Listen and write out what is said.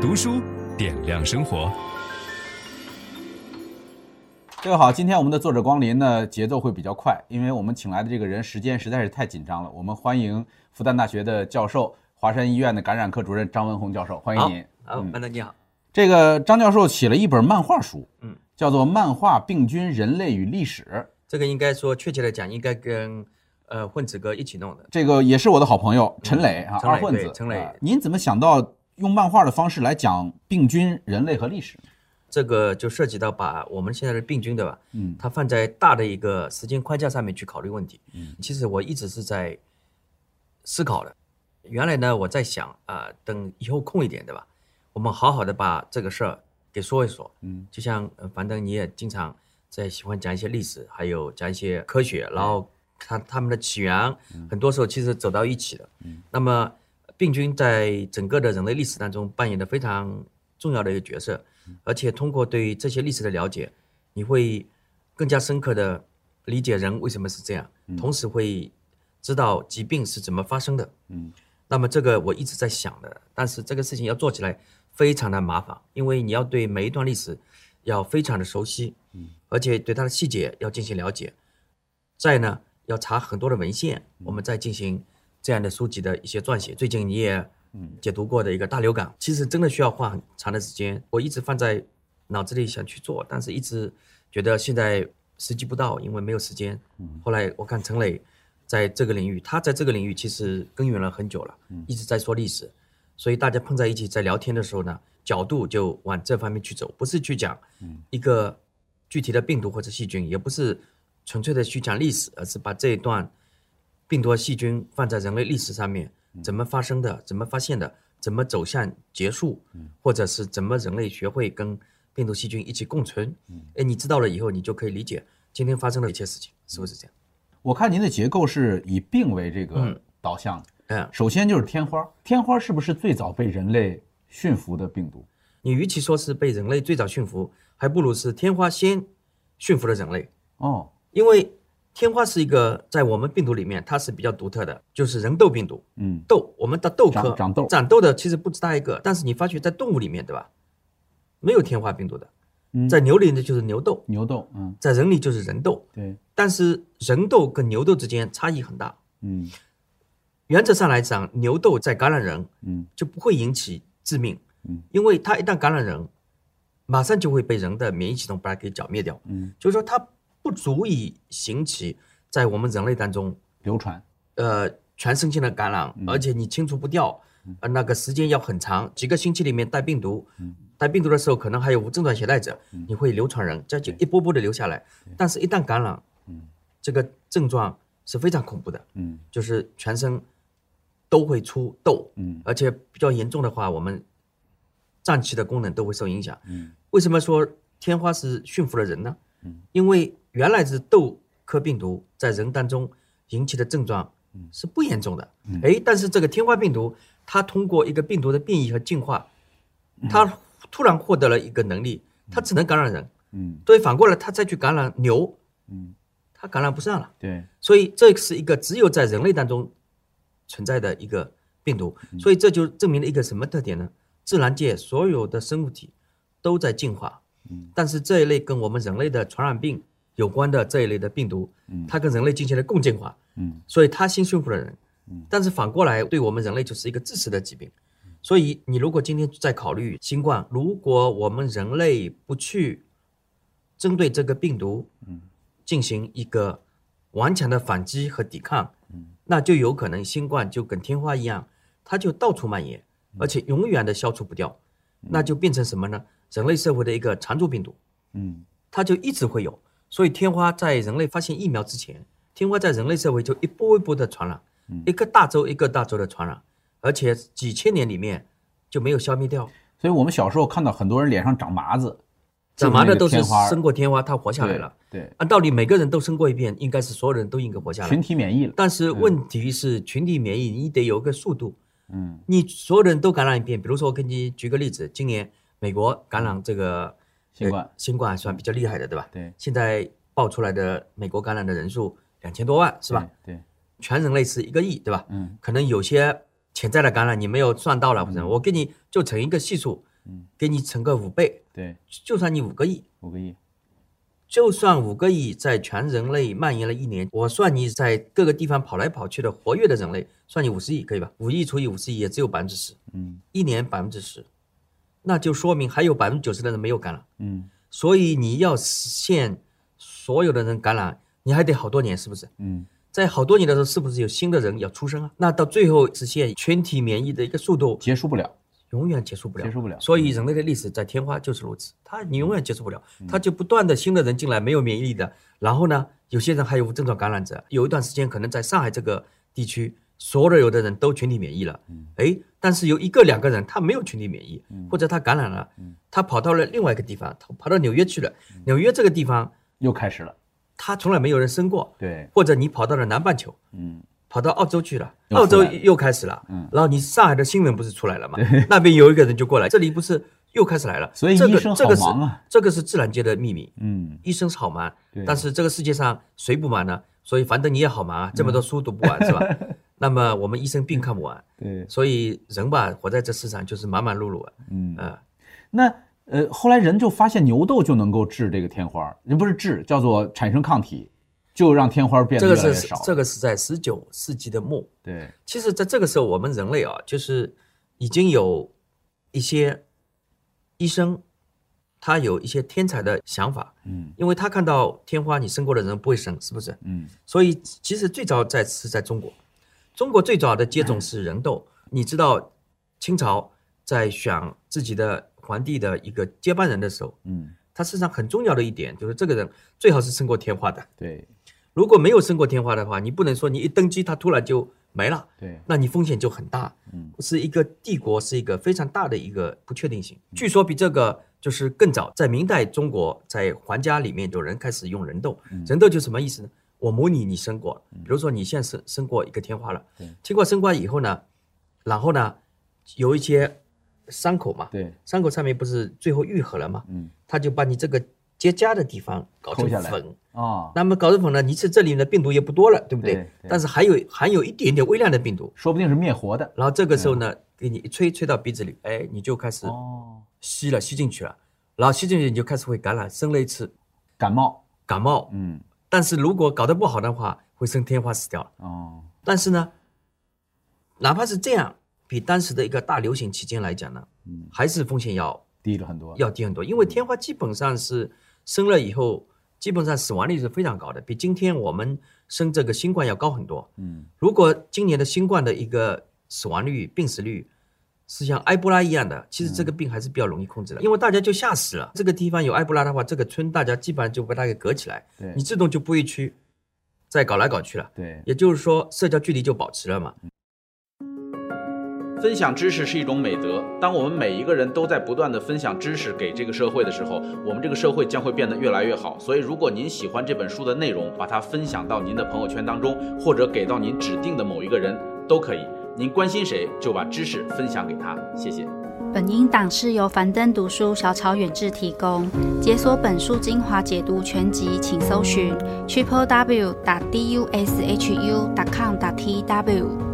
读书点亮生活。各位好，今天我们的作者光临呢，节奏会比较快，因为我们请来的这个人时间实在是太紧张了。我们欢迎复旦大学的教授、华山医院的感染科主任张文宏教授，欢迎您。好，班长你好。这个张教授写了一本漫画书，嗯，叫做《漫画病菌、人类与历史》。这个应该说，确切的讲，应该跟呃混子哥一起弄的。这个也是我的好朋友陈磊啊，二混子。陈磊，您怎么想到？用漫画的方式来讲病菌、人类和历史，这个就涉及到把我们现在的病菌，对吧？嗯，它放在大的一个时间框架上面去考虑问题。嗯，其实我一直是在思考的。原来呢，我在想啊、呃，等以后空一点，对吧？我们好好的把这个事儿给说一说。嗯，就像反正你也经常在喜欢讲一些历史，还有讲一些科学，然后看他们的起源，很多时候其实走到一起的。嗯，那么。病菌在整个的人类历史当中扮演的非常重要的一个角色，而且通过对这些历史的了解，你会更加深刻的理解人为什么是这样，同时会知道疾病是怎么发生的。嗯，那么这个我一直在想的，但是这个事情要做起来非常的麻烦，因为你要对每一段历史要非常的熟悉，嗯，而且对它的细节要进行了解，再呢要查很多的文献，我们再进行。这样的书籍的一些撰写，最近你也解读过的一个大流感，其实真的需要花很长的时间。我一直放在脑子里想去做，但是一直觉得现在时机不到，因为没有时间。后来我看陈磊在这个领域，他在这个领域其实耕耘了很久了，一直在说历史，所以大家碰在一起在聊天的时候呢，角度就往这方面去走，不是去讲一个具体的病毒或者细菌，也不是纯粹的去讲历史，而是把这一段。病毒和细菌放在人类历史上面，怎么发生的？怎么发现的？怎么走向结束？或者是怎么人类学会跟病毒细菌一起共存？哎，你知道了以后，你就可以理解今天发生的一切事情，是不是这样？我看您的结构是以病为这个导向。嗯，首先就是天花，天花是不是最早被人类驯服的病毒？你与其说是被人类最早驯服，还不如是天花先驯服了人类。哦，因为。天花是一个在我们病毒里面，它是比较独特的，就是人痘病毒。嗯，痘，我们的痘科长痘，长痘的其实不止它一个，但是你发觉在动物里面，对吧？没有天花病毒的。嗯，在牛里呢就是牛痘，牛痘。嗯，在人里就是人痘。对，但是人痘跟牛痘之间差异很大。嗯，原则上来讲，牛痘在感染人，嗯，就不会引起致命。嗯，因为它一旦感染人，马上就会被人的免疫系统把它给剿灭掉。嗯，就是说它。不足以引起在我们人类当中流传，呃，全身性的感染，而且你清除不掉，呃，那个时间要很长，几个星期里面带病毒，带病毒的时候可能还有无症状携带者，你会流传人，这就一波波的留下来。但是，一旦感染，这个症状是非常恐怖的，就是全身都会出痘，而且比较严重的话，我们脏器的功能都会受影响。为什么说天花是驯服了人呢？因为原来是痘科病毒在人当中引起的症状是不严重的，哎，但是这个天花病毒它通过一个病毒的变异和进化，它突然获得了一个能力，它只能感染人，嗯，所以反过来它再去感染牛，嗯，它感染不上了，对，所以这是一个只有在人类当中存在的一个病毒，所以这就证明了一个什么特点呢？自然界所有的生物体都在进化，嗯，但是这一类跟我们人类的传染病。有关的这一类的病毒，它跟人类进行了共进化，嗯，所以它先驯服了人，嗯，但是反过来对我们人类就是一个致死的疾病，所以你如果今天在考虑新冠，如果我们人类不去针对这个病毒，嗯，进行一个顽强的反击和抵抗，嗯，那就有可能新冠就跟天花一样，它就到处蔓延，而且永远的消除不掉，那就变成什么呢？人类社会的一个常驻病毒，嗯，它就一直会有。所以天花在人类发现疫苗之前，天花在人类社会就一波一波的传染，一个大洲一个大洲的传染，而且几千年里面就没有消灭掉。所以我们小时候看到很多人脸上长麻子，长麻的都是生过天花，他活下来了。对，按道理每个人都生过一遍，应该是所有人都应该活下来。群体免疫了。但是问题是群体免疫你得有个速度，嗯，你所有人都感染一遍，比如说我给你举个例子，今年美国感染这个。新冠，新冠还算比较厉害的，对吧？对。现在爆出来的美国感染的人数两千多万，是吧？对。全人类是一个亿，对吧？嗯。可能有些潜在的感染你没有算到了，或者我给你就乘一个系数，嗯，给你乘个五倍，对，就算你五个亿，五个亿，就算五个亿在全人类蔓延了一年，我算你在各个地方跑来跑去的活跃的人类，算你五十亿，可以吧？五亿除以五十亿也只有百分之十，嗯，一年百分之十，那就说明还有百分之九十的人没有感染，嗯，所以你要实现所有的人感染，你还得好多年，是不是？嗯。在好多年的时候，是不是有新的人要出生啊？那到最后实现群体免疫的一个速度结束不了，永远结束不了，结束不了。所以人类的历史在天花就是如此，它你永远结束不了，它就不断的新的人进来，没有免疫力的。然后呢，有些人还有无症状感染者，有一段时间可能在上海这个地区，所有的人都群体免疫了，哎，但是有一个两个人他没有群体免疫，或者他感染了，他跑到了另外一个地方，他跑到纽约去了，纽约这个地方又开始了。他从来没有人生过，对，或者你跑到了南半球，嗯，跑到澳洲去了，澳洲又开始了，嗯，然后你上海的新闻不是出来了吗？那边有一个人就过来，这里不是又开始来了？所以医生好忙啊，这个是自然界的秘密，嗯，医生是好忙，但是这个世界上谁不忙呢？所以反正你也好忙啊，这么多书读不完是吧？那么我们医生病看不完，对，所以人吧，活在这世上就是忙忙碌碌啊，嗯那。呃，后来人就发现牛痘就能够治这个天花，人不是治，叫做产生抗体，就让天花变得越来越少。这个是这个是在十九世纪的末。对，其实在这个时候，我们人类啊，就是已经有一些医生，他有一些天才的想法。嗯，因为他看到天花，你生过的人不会生，是不是？嗯，所以其实最早在是在中国，中国最早的接种是人痘。嗯，你知道清朝在选自己的。皇帝的一个接班人的时候，嗯，他身上很重要的一点就是这个人最好是生过天花的。对，如果没有生过天花的话，你不能说你一登基他突然就没了。对，那你风险就很大。嗯，是一个帝国是一个非常大的一个不确定性。据说比这个就是更早，在明代中国在皇家里面有人开始用人痘。人痘就什么意思呢？我模拟你生过，比如说你现在生生过一个天花了，经过生过以后呢，然后呢有一些。伤口嘛，对，伤口上面不是最后愈合了嘛？嗯，他就把你这个结痂的地方搞成粉啊，哦、那么搞成粉呢，你是这里的病毒也不多了，对不对？对对，但是还有含有一点点微量的病毒，说不定是灭活的。然后这个时候呢，给你一吹，吹到鼻子里，哎，你就开始吸了，吸进去了，然后吸进去你就开始会感染，生了一次感冒，感冒，嗯，但是如果搞得不好的话，会生天花死掉了。哦，但是呢，哪怕是这样。比当时的一个大流行期间来讲呢，嗯，还是风险要低了很多，要低很多。因为天花基本上是生了以后，基本上死亡率是非常高的，比今天我们生这个新冠要高很多。嗯，如果今年的新冠的一个死亡率、病死率是像埃博拉一样的，其实这个病还是比较容易控制的，因为大家就吓死了。这个地方有埃博拉的话，这个村大家基本上就把它给隔起来，对，你自动就不会去再搞来搞去了。对，也就是说社交距离就保持了嘛。分享知识是一种美德。当我们每一个人都在不断的分享知识给这个社会的时候，我们这个社会将会变得越来越好。所以，如果您喜欢这本书的内容，把它分享到您的朋友圈当中，或者给到您指定的某一个人都可以。您关心谁，就把知识分享给他。谢谢。本音档是由樊登读书小草远志提供。解锁本书精华解读全集，请搜寻 triple w 打 d u s h u 打 com 打 t w。